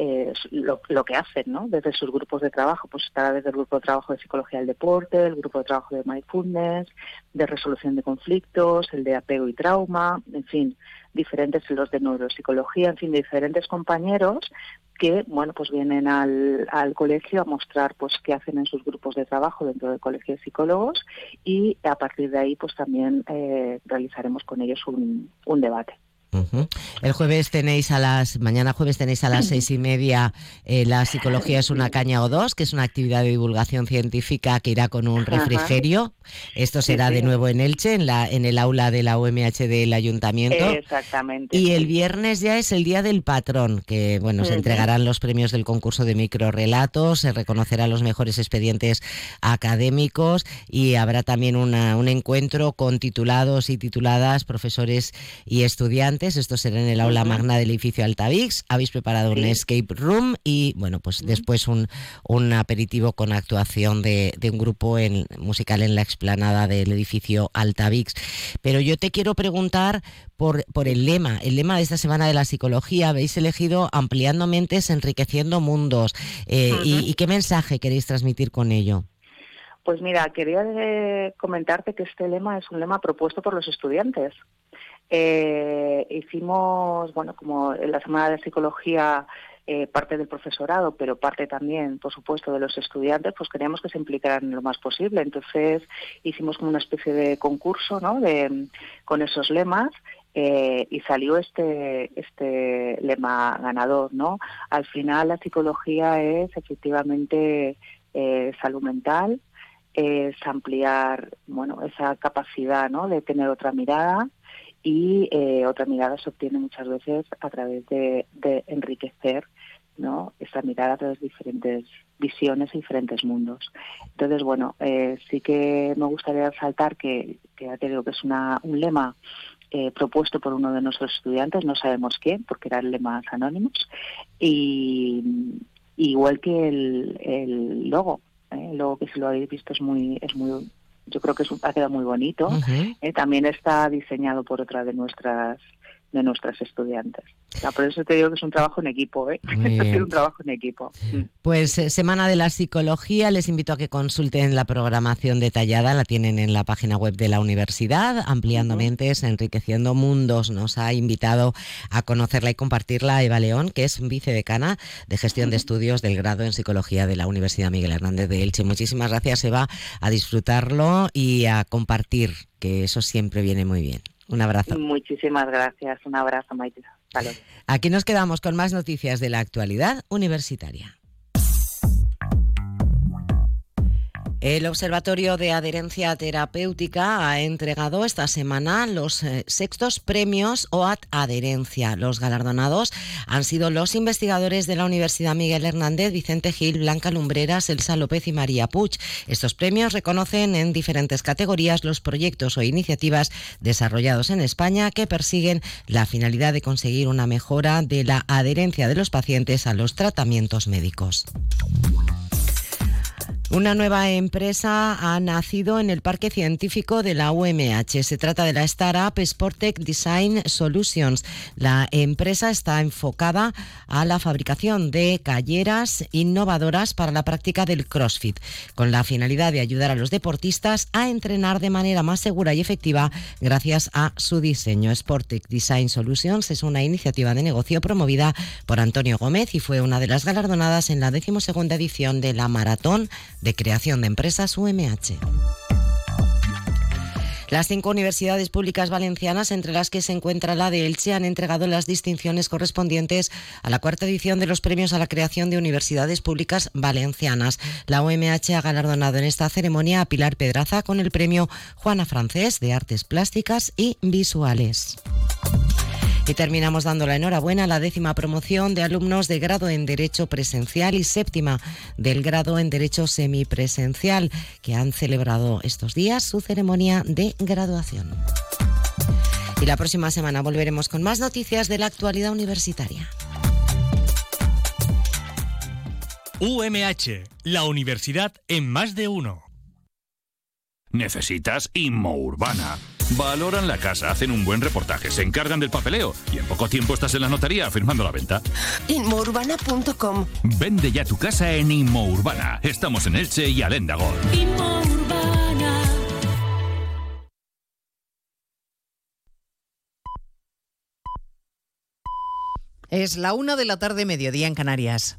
eh, lo, que hacen, ¿no? Desde sus grupos de trabajo, pues estará desde el grupo de trabajo de psicología del deporte, el grupo de trabajo de mindfulness, de resolución de conflictos, el de apego y trauma, en fin, diferentes los de neuropsicología, en fin, diferentes compañeros que, bueno, pues vienen al, colegio a mostrar, pues, qué hacen en sus grupos de trabajo dentro del colegio de psicólogos y a partir de ahí, pues, también eh, realizaremos con ellos un debate. El jueves tenéis a las, mañana jueves tenéis a las seis y media eh, la psicología es una caña o dos, que es una actividad de divulgación científica que irá con un Ajá. refrigerio. Esto será Sí, de sí. nuevo en Elche, en la, en el aula de la UMH del ayuntamiento. Exactamente. Y el viernes ya es el día del patrón, que bueno, se entregarán los premios del concurso de microrelatos, se reconocerán los mejores expedientes académicos y habrá también una- un encuentro con titulados y tituladas, profesores y estudiantes. Esto será en el aula magna del edificio Altavix. Habéis preparado un escape room y bueno, pues después un, un aperitivo con actuación de, de un grupo en, musical en la explanada del edificio Altavix. Pero yo te quiero preguntar por, por el lema, el lema de esta semana de la psicología. Habéis elegido ampliando mentes, enriqueciendo mundos. Eh, y qué mensaje queréis transmitir con ello? Pues mira, quería eh, comentarte que este lema es un lema propuesto por los estudiantes. Eh, hicimos, bueno, como en la Semana de Psicología eh, parte del profesorado, pero parte también, por supuesto, de los estudiantes, pues queríamos que se implicaran lo más posible. Entonces hicimos como una especie de concurso, ¿no? De, con esos lemas eh, y salió este este lema ganador, ¿no? Al final la psicología es efectivamente eh, salud mental, es ampliar, bueno, esa capacidad, ¿no? De tener otra mirada y eh, otra mirada se obtiene muchas veces a través de, enriquecer ¿no? esa mirada a través de diferentes visiones y diferentes mundos. Entonces, bueno, eh, sí que me gustaría resaltar que, que ya te digo que es una, un lema eh, propuesto por uno de nuestros estudiantes, no sabemos quién, porque eran lemas anónimos, y igual que el logo, ¿eh? el logo que si lo habéis visto es muy, es muy yo creo que es un- ha quedado muy bonito. Eh, también está diseñado por otra de nuestras de nuestras estudiantes. O sea, por eso te digo que es un trabajo en equipo, ¿eh? Sido un trabajo en equipo. Mm. Pues eh, Semana de la Psicología, les invito a que consulten la programación detallada, la tienen en la página web de la universidad, ampliando mentes, enriqueciendo mundos. Nos ha invitado a conocerla y compartirla Eva León, que es vicedecana de gestión de estudios del grado en Psicología de la Universidad Miguel Hernández de Elche. Muchísimas gracias, Eva, a disfrutarlo y a compartir, que eso siempre viene muy bien. Un abrazo. Muchísimas gracias. Un abrazo, Maite. Luego. Aquí nos quedamos con más noticias de la actualidad universitaria. El Observatorio de Adherencia Terapéutica ha entregado esta semana los eh, sextos premios OAT Adherencia. Los galardonados han sido los investigadores de la Universidad Miguel Hernández, Vicente Gil, Blanca Lumbreras, Elsa López y María Puig. Estos premios reconocen en diferentes categorías los proyectos o iniciativas desarrollados en España que persiguen la finalidad de conseguir una mejora de la adherencia de los pacientes a los tratamientos médicos. Una nueva empresa ha nacido en el Parque Científico de la UMH. Se trata de la startup Sportec Design Solutions. La empresa está enfocada a la fabricación de calleras innovadoras para la práctica del CrossFit, con la finalidad de ayudar a los deportistas a entrenar de manera más segura y efectiva gracias a su diseño. Sportec Design Solutions es una iniciativa de negocio promovida por Antonio Gómez y fue una de las galardonadas en la decimosegunda edición de la Maratón de Creación de Empresas UMH. Las cinco universidades públicas valencianas, entre las que se encuentra la de Elche, han entregado las distinciones correspondientes a la cuarta edición de los premios a la creación de universidades públicas valencianas. La UMH ha galardonado en esta ceremonia a Pilar Pedraza con el premio Juana Francés de Artes Plásticas y Visuales. Y terminamos dando la enhorabuena a la décima promoción de alumnos de grado en Derecho Presencial y séptima del grado en Derecho Semipresencial, que han celebrado estos días su ceremonia de graduación. Y la próxima semana volveremos con más noticias de la actualidad universitaria. UMH, la universidad en más de uno. ¿Necesitas Inmourbana? Valoran la casa, hacen un buen reportaje, se encargan del papeleo y en poco tiempo estás en la notaría firmando la venta. Inmourbana.com Vende ya tu casa en Inmourbana. Estamos en Elche y Aléndagol. Es la una de la tarde, mediodía en Canarias.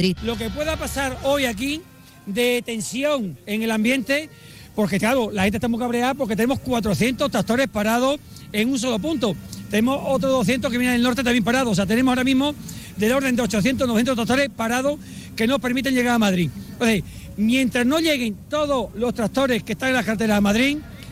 Lo que pueda pasar hoy aquí de tensión en el ambiente, porque claro, la gente está muy cabreada porque tenemos 400 tractores parados en un solo punto. Tenemos otros 200 que vienen del norte también parados. O sea, tenemos ahora mismo del orden de 800, 900 tractores parados que no permiten llegar a Madrid. Entonces, mientras no lleguen todos los tractores que están en la carretera de Madrid,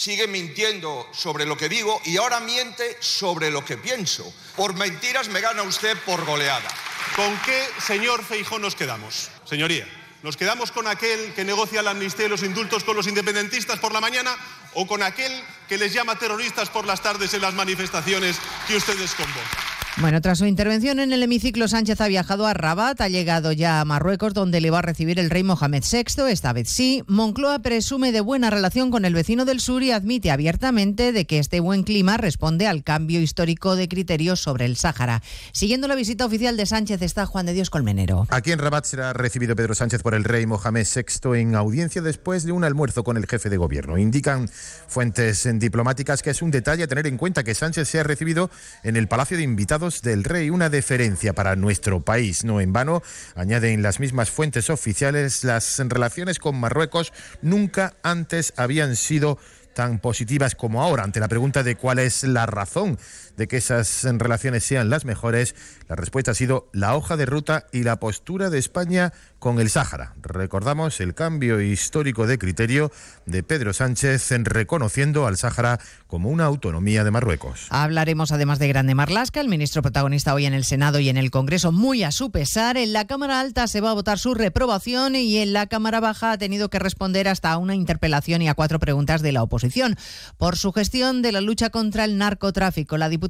sigue mintiendo sobre lo que digo y ahora miente sobre lo que pienso. Por mentiras me gana usted por goleada. ¿Con qué señor Feijó nos quedamos? Señoría, ¿nos quedamos con aquel que negocia la amnistía y los indultos con los independentistas por la mañana o con aquel que les llama terroristas por las tardes en las manifestaciones que ustedes convocan? Bueno, tras su intervención en el hemiciclo, Sánchez ha viajado a Rabat, ha llegado ya a Marruecos, donde le va a recibir el rey Mohamed VI, esta vez sí. Moncloa presume de buena relación con el vecino del sur y admite abiertamente de que este buen clima responde al cambio histórico de criterios sobre el Sáhara. Siguiendo la visita oficial de Sánchez está Juan de Dios Colmenero. Aquí en Rabat será recibido Pedro Sánchez por el rey Mohamed VI en audiencia después de un almuerzo con el jefe de gobierno. Indican fuentes diplomáticas que es un detalle a tener en cuenta que Sánchez sea recibido en el Palacio de Invitados del Rey, una deferencia para nuestro país. No en vano, añaden las mismas fuentes oficiales, las relaciones con Marruecos nunca antes habían sido tan positivas como ahora. Ante la pregunta de cuál es la razón de que esas relaciones sean las mejores, la respuesta ha sido la hoja de ruta y la postura de España con el Sáhara. Recordamos el cambio histórico de criterio de Pedro Sánchez en reconociendo al Sáhara como una autonomía de Marruecos. Hablaremos además de Grande Marlasca, el ministro protagonista hoy en el Senado y en el Congreso, muy a su pesar. En la Cámara Alta se va a votar su reprobación y en la Cámara Baja ha tenido que responder hasta a una interpelación y a cuatro preguntas de la oposición por su gestión de la lucha contra el narcotráfico. La diputada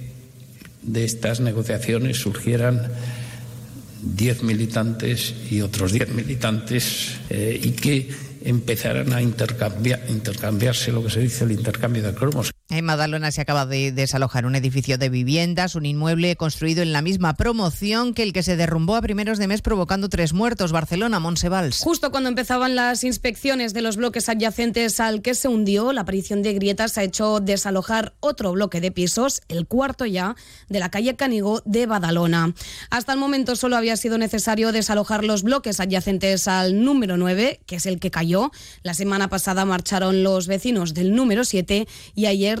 de estas negociaciones surgieran 10 militantes y otros 10 militantes eh, y que empezaran a intercambiar, intercambiarse lo que se dice el intercambio de cromos. En Madalona se acaba de desalojar un edificio de viviendas, un inmueble construido en la misma promoción que el que se derrumbó a primeros de mes provocando tres muertos. Barcelona, Monsevals. Justo cuando empezaban las inspecciones de los bloques adyacentes al que se hundió, la aparición de grietas ha hecho desalojar otro bloque de pisos, el cuarto ya, de la calle Canigó de Badalona. Hasta el momento solo había sido necesario desalojar los bloques adyacentes al número 9, que es el que cayó. La semana pasada marcharon los vecinos del número 7 y ayer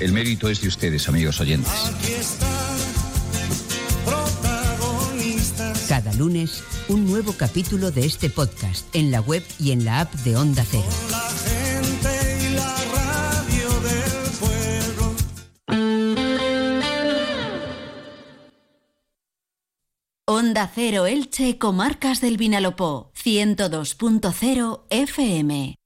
El mérito es de ustedes, amigos oyentes. Cada lunes, un nuevo capítulo de este podcast en la web y en la app de Onda Cero. Onda Cero Elche, Comarcas del Vinalopó, 102.0 FM.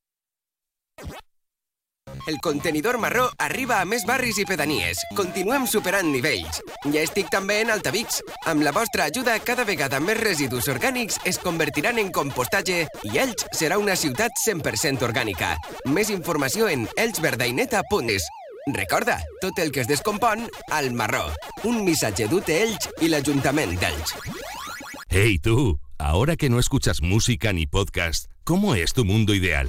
El contenidor marró arriba a més barris i pedanies. Continuem superant nivells. Ja estic també en Altavix. Amb la vostra ajuda, cada vegada més residus orgànics es convertiran en compostatge i Elx serà una ciutat 100% orgànica. Més informació en elxverdaineta.es. Recorda, tot el que es descompon, al marró. Un missatge d'UT Elx i l'Ajuntament d'Elx. Hey tú, ahora que no escuchas música ni podcast, ¿cómo es tu mundo ideal?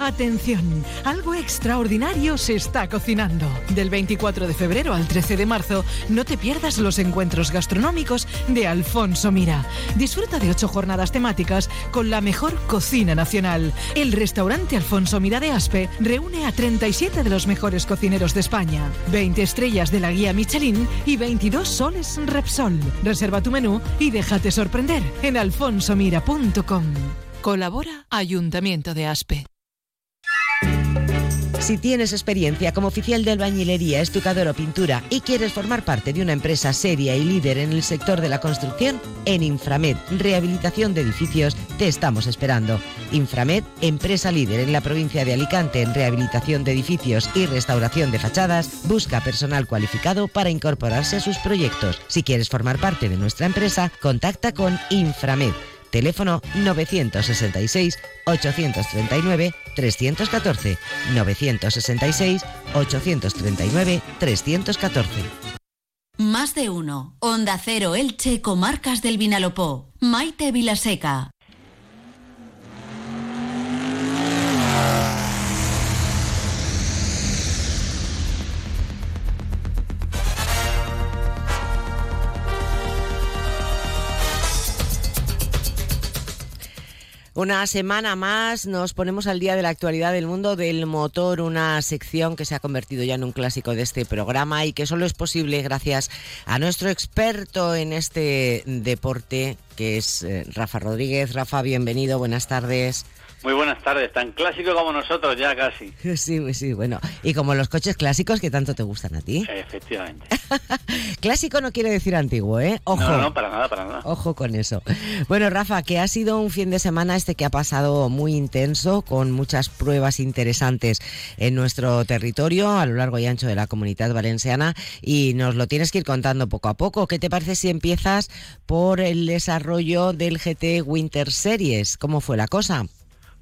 Atención, algo extraordinario se está cocinando. Del 24 de febrero al 13 de marzo, no te pierdas los encuentros gastronómicos de Alfonso Mira. Disfruta de ocho jornadas temáticas con la mejor cocina nacional. El restaurante Alfonso Mira de Aspe reúne a 37 de los mejores cocineros de España, 20 estrellas de la guía Michelin y 22 soles Repsol. Reserva tu menú y déjate sorprender en alfonsomira.com. Colabora Ayuntamiento de Aspe. Si tienes experiencia como oficial de albañilería, estucador o pintura y quieres formar parte de una empresa seria y líder en el sector de la construcción, en Inframed, Rehabilitación de Edificios, te estamos esperando. Inframed, empresa líder en la provincia de Alicante en rehabilitación de edificios y restauración de fachadas, busca personal cualificado para incorporarse a sus proyectos. Si quieres formar parte de nuestra empresa, contacta con Inframed. Teléfono 966 839 314 966 839 314. Más de uno. Onda Cero Elche, Comarcas del Vinalopó. Maite Vilaseca. Una semana más nos ponemos al día de la actualidad del mundo del motor, una sección que se ha convertido ya en un clásico de este programa y que solo es posible gracias a nuestro experto en este deporte, que es eh, Rafa Rodríguez. Rafa, bienvenido, buenas tardes. Muy buenas tardes, tan clásico como nosotros ya casi. Sí, sí, bueno. Y como los coches clásicos que tanto te gustan a ti. Efectivamente. Clásico no quiere decir antiguo, ¿eh? Ojo. No, no, para nada, para nada. Ojo con eso. Bueno, Rafa, que ha sido un fin de semana este que ha pasado muy intenso, con muchas pruebas interesantes en nuestro territorio, a lo largo y ancho de la comunidad valenciana, y nos lo tienes que ir contando poco a poco. ¿Qué te parece si empiezas por el desarrollo del GT Winter Series? ¿Cómo fue la cosa?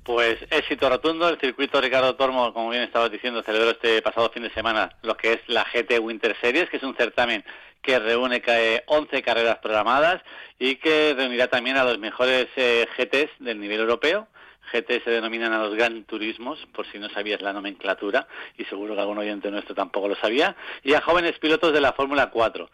Pues éxito rotundo, el circuito Ricardo Tormo, como bien estabas diciendo, celebró este pasado fin de semana lo que es la GT Winter Series, que es un certamen que reúne 11 carreras programadas y que reunirá también a los mejores eh, GTs del nivel europeo. GT se denominan a los Gran Turismos, por si no sabías la nomenclatura, y seguro que algún oyente nuestro tampoco lo sabía, y a jóvenes pilotos de la Fórmula 4.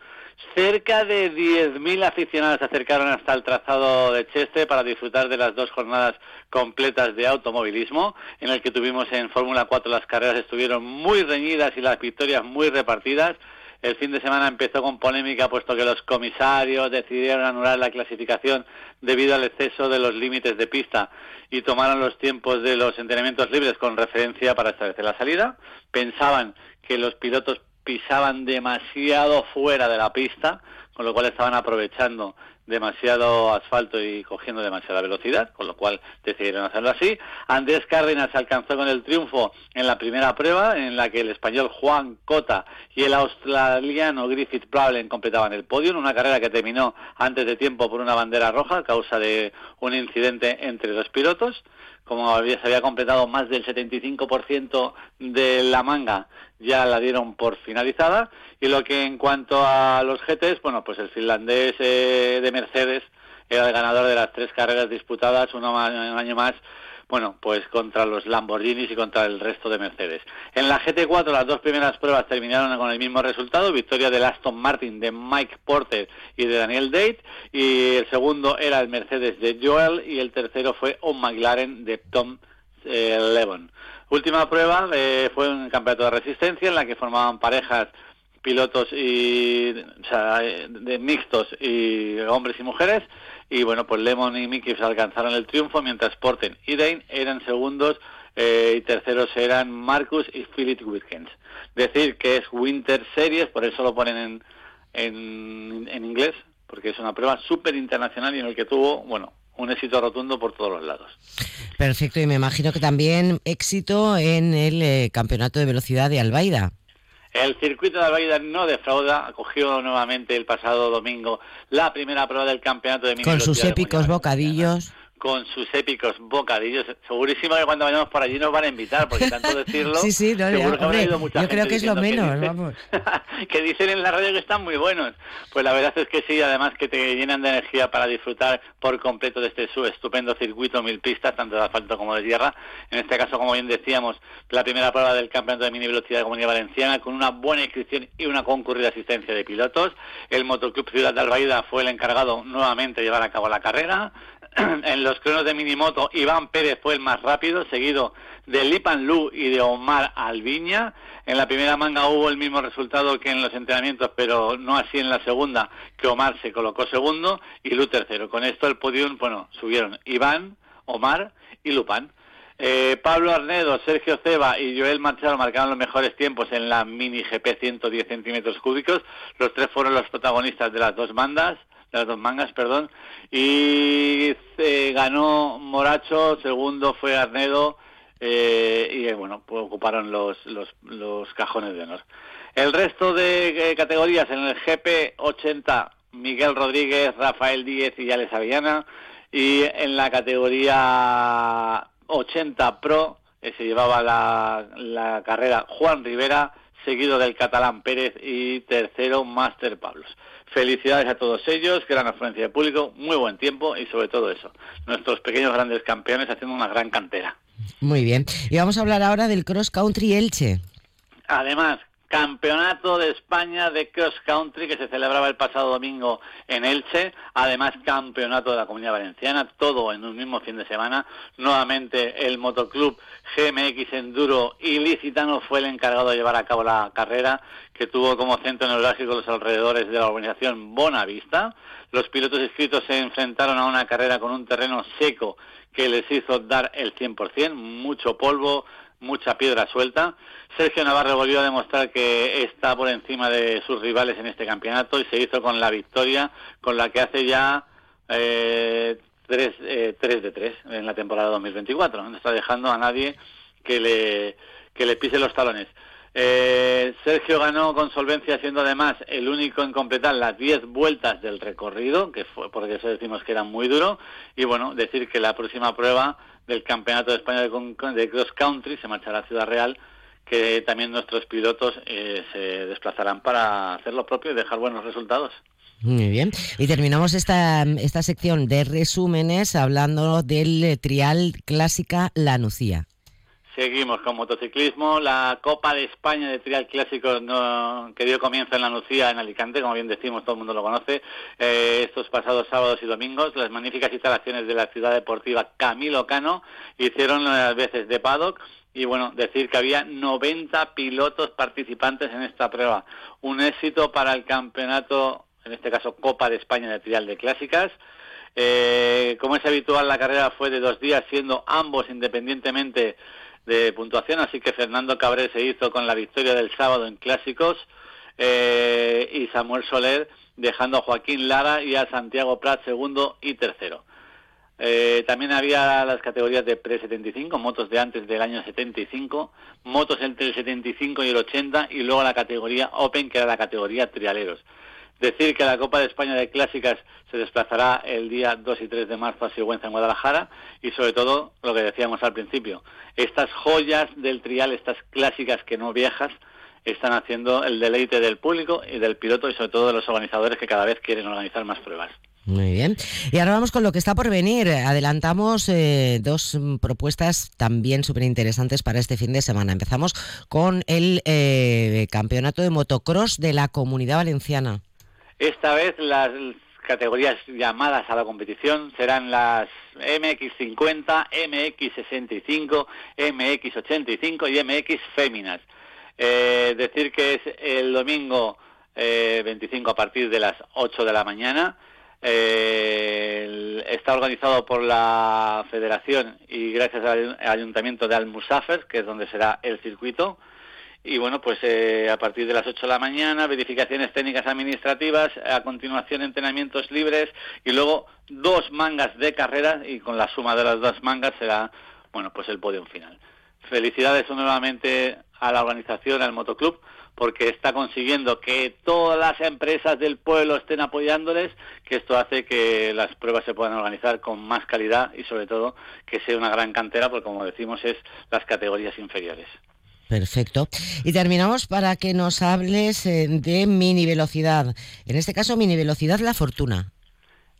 Cerca de 10.000 aficionados se acercaron hasta el trazado de Cheste para disfrutar de las dos jornadas completas de automovilismo, en el que tuvimos en Fórmula 4 las carreras estuvieron muy reñidas y las victorias muy repartidas. El fin de semana empezó con polémica puesto que los comisarios decidieron anular la clasificación debido al exceso de los límites de pista y tomaron los tiempos de los entrenamientos libres con referencia para establecer la salida. Pensaban que los pilotos pisaban demasiado fuera de la pista, con lo cual estaban aprovechando demasiado asfalto y cogiendo demasiada velocidad, con lo cual decidieron hacerlo así. Andrés Cárdenas alcanzó con el triunfo en la primera prueba, en la que el español Juan Cota y el australiano Griffith Problem completaban el podio, en una carrera que terminó antes de tiempo por una bandera roja a causa de un incidente entre dos pilotos como se había completado más del 75% de la manga, ya la dieron por finalizada. Y lo que en cuanto a los GTs, bueno, pues el finlandés eh, de Mercedes era el ganador de las tres carreras disputadas, uno un año más bueno, pues contra los Lamborghinis y contra el resto de Mercedes. En la GT4 las dos primeras pruebas terminaron con el mismo resultado, victoria del Aston Martin de Mike Porter y de Daniel Date, y el segundo era el Mercedes de Joel y el tercero fue un McLaren de Tom eh, Levon. Última prueba eh, fue un campeonato de resistencia en la que formaban parejas pilotos y o sea, de mixtos y hombres y mujeres y bueno pues Lemon y Mickey alcanzaron el triunfo mientras Porten y Dane eran segundos eh, y terceros eran Marcus y Philip Wilkins. Decir que es Winter Series, por eso lo ponen en, en, en inglés, porque es una prueba súper internacional y en el que tuvo, bueno, un éxito rotundo por todos los lados. Perfecto, y me imagino que también éxito en el eh, campeonato de velocidad de Albaida. El circuito de Albaida no defrauda, acogió nuevamente el pasado domingo la primera prueba del campeonato de Con sus épicos bocadillos con sus épicos bocadillos. Segurísimo que cuando vayamos por allí nos van a invitar, porque tanto decirlo, sí, sí, no, seguro que habrá ido mucha Yo creo que es lo menos, vamos. que dicen en la radio que están muy buenos. Pues la verdad es que sí, además que te llenan de energía para disfrutar por completo de este su estupendo circuito mil pistas, tanto de asfalto como de tierra. En este caso, como bien decíamos, la primera prueba del campeonato de mini velocidad de Comunidad Valenciana, con una buena inscripción y una concurrida asistencia de pilotos. El Motoclub Ciudad de Albaida fue el encargado nuevamente de llevar a cabo la carrera. en los cronos de minimoto, Iván Pérez fue el más rápido, seguido de Lipan Lu y de Omar Alviña. En la primera manga hubo el mismo resultado que en los entrenamientos, pero no así en la segunda, que Omar se colocó segundo y Lu tercero. Con esto el podium, bueno, subieron Iván, Omar y Lupan. Eh, Pablo Arnedo, Sergio Ceba y Joel Machado marcaron los mejores tiempos en la mini GP 110 centímetros cúbicos. Los tres fueron los protagonistas de las dos bandas las dos mangas, perdón, y eh, ganó Moracho, segundo fue Arnedo, eh, y eh, bueno, pues ocuparon los, los, los, cajones de honor. El resto de categorías en el GP 80, Miguel Rodríguez, Rafael Díez y Alex Avellana, y en la categoría 80 Pro se llevaba la, la carrera Juan Rivera, seguido del catalán Pérez y tercero Master Pablos. Felicidades a todos ellos, gran afluencia de público, muy buen tiempo y sobre todo eso, nuestros pequeños grandes campeones haciendo una gran cantera. Muy bien. Y vamos a hablar ahora del Cross Country Elche. Además, Campeonato de España de Cross Country que se celebraba el pasado domingo en Elche, además Campeonato de la Comunidad Valenciana, todo en un mismo fin de semana. Nuevamente el Motoclub GMX Enduro Ilicitano fue el encargado de llevar a cabo la carrera que tuvo como centro neurálgico los alrededores de la organización Bonavista. Los pilotos inscritos se enfrentaron a una carrera con un terreno seco que les hizo dar el 100%, mucho polvo, mucha piedra suelta. Sergio Navarro volvió a demostrar que está por encima de sus rivales en este campeonato y se hizo con la victoria, con la que hace ya eh, 3, eh, de 3 en la temporada 2024. No está dejando a nadie que le, que le pise los talones. Eh, Sergio ganó con solvencia siendo además el único en completar las 10 vueltas del recorrido, que fue porque eso decimos que era muy duro, y bueno, decir que la próxima prueba del Campeonato de España de, Cross Country se marchará a Ciudad Real, que también nuestros pilotos eh, se desplazarán para hacer lo propio y dejar buenos resultados. Muy bien. Y terminamos esta, esta sección de resúmenes hablando del trial clásica La Nucía. Seguimos con motociclismo. La Copa de España de Trial Clásico que dio comienzo en la Lucía, en Alicante, como bien decimos, todo el mundo lo conoce, eh, estos pasados sábados y domingos. Las magníficas instalaciones de la ciudad deportiva Camilo Cano hicieron las veces de paddock. Y bueno, decir que había 90 pilotos participantes en esta prueba. Un éxito para el campeonato, en este caso Copa de España de Trial de Clásicas. Eh, como es habitual, la carrera fue de dos días, siendo ambos independientemente de puntuación, así que Fernando Cabré se hizo con la victoria del sábado en clásicos eh, y Samuel Soler dejando a Joaquín Lara y a Santiago Prat segundo y tercero. Eh, también había las categorías de pre-75, motos de antes del año 75, motos entre el 75 y el 80 y luego la categoría Open, que era la categoría trialeros. Decir que la Copa de España de Clásicas se desplazará el día 2 y 3 de marzo a Sigüenza en Guadalajara y sobre todo lo que decíamos al principio, estas joyas del trial, estas clásicas que no viejas, están haciendo el deleite del público y del piloto y sobre todo de los organizadores que cada vez quieren organizar más pruebas. Muy bien. Y ahora vamos con lo que está por venir. Adelantamos eh, dos propuestas también súper interesantes para este fin de semana. Empezamos con el eh, campeonato de motocross de la Comunidad Valenciana. Esta vez las categorías llamadas a la competición serán las MX50, MX65, MX85 y MX féminas. Eh, decir que es el domingo 25 eh, a partir de las 8 de la mañana. Eh, está organizado por la Federación y gracias al Ayuntamiento de Almusafer, que es donde será el circuito y bueno, pues eh, a partir de las 8 de la mañana, verificaciones técnicas administrativas, a continuación entrenamientos libres y luego dos mangas de carrera y con la suma de las dos mangas será, bueno, pues el podio final. Felicidades nuevamente a la organización, al motoclub, porque está consiguiendo que todas las empresas del pueblo estén apoyándoles, que esto hace que las pruebas se puedan organizar con más calidad y sobre todo que sea una gran cantera, porque como decimos es las categorías inferiores. Perfecto. Y terminamos para que nos hables eh, de mini velocidad. En este caso, mini velocidad La Fortuna.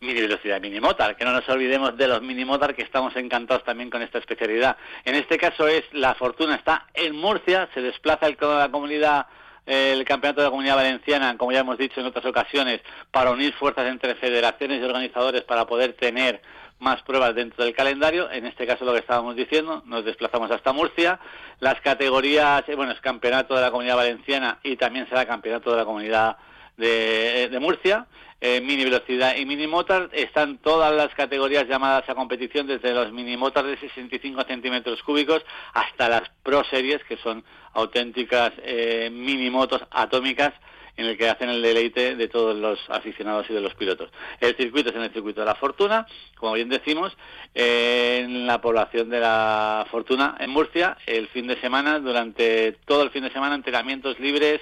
Mini velocidad, mini motar, que no nos olvidemos de los mini motar que estamos encantados también con esta especialidad. En este caso es La Fortuna, está en Murcia, se desplaza el, la comunidad el campeonato de la comunidad valenciana, como ya hemos dicho en otras ocasiones, para unir fuerzas entre federaciones y organizadores para poder tener más pruebas dentro del calendario. En este caso, lo que estábamos diciendo, nos desplazamos hasta Murcia. Las categorías, eh, bueno, es campeonato de la comunidad valenciana y también será campeonato de la comunidad de, de Murcia. Eh, mini velocidad y mini motor están todas las categorías llamadas a competición desde los mini motors de 65 centímetros cúbicos hasta las pro series que son auténticas eh, mini motos atómicas en el que hacen el deleite de todos los aficionados y de los pilotos. El circuito es en el circuito de la Fortuna, como bien decimos, en la población de la Fortuna en Murcia, el fin de semana, durante todo el fin de semana, entrenamientos libres,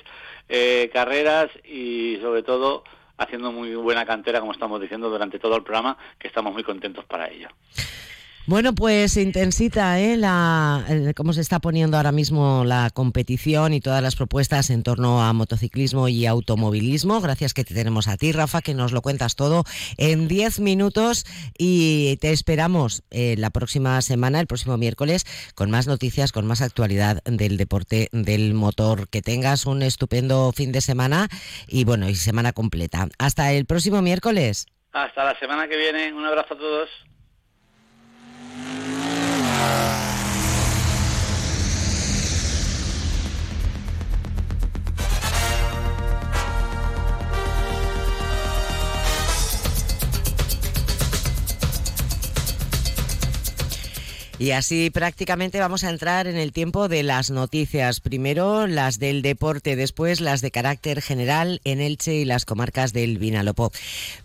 eh, carreras y sobre todo haciendo muy buena cantera, como estamos diciendo durante todo el programa, que estamos muy contentos para ello. Bueno, pues intensita ¿eh? la, cómo se está poniendo ahora mismo la competición y todas las propuestas en torno a motociclismo y automovilismo. Gracias que te tenemos a ti, Rafa, que nos lo cuentas todo en 10 minutos y te esperamos eh, la próxima semana, el próximo miércoles, con más noticias, con más actualidad del deporte del motor. Que tengas un estupendo fin de semana y bueno, y semana completa. Hasta el próximo miércoles. Hasta la semana que viene. Un abrazo a todos. Bye. Y así prácticamente vamos a entrar en el tiempo de las noticias. Primero las del deporte, después las de carácter general en Elche y las comarcas del Vinalopó.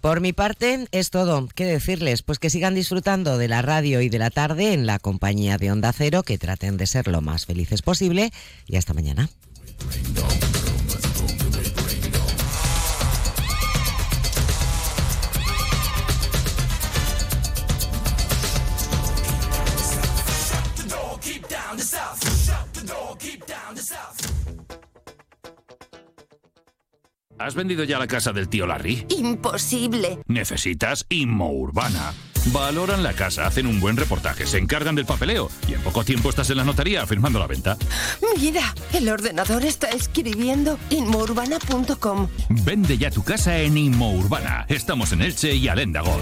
Por mi parte es todo. ¿Qué decirles? Pues que sigan disfrutando de la radio y de la tarde en la compañía de Onda Cero, que traten de ser lo más felices posible y hasta mañana. ¿Has vendido ya la casa del tío Larry? Imposible. Necesitas Urbana. Valoran la casa, hacen un buen reportaje, se encargan del papeleo y en poco tiempo estás en la notaría firmando la venta. Mira, el ordenador está escribiendo inmourbana.com. Vende ya tu casa en Inmourbana. Estamos en Elche y Alendagol.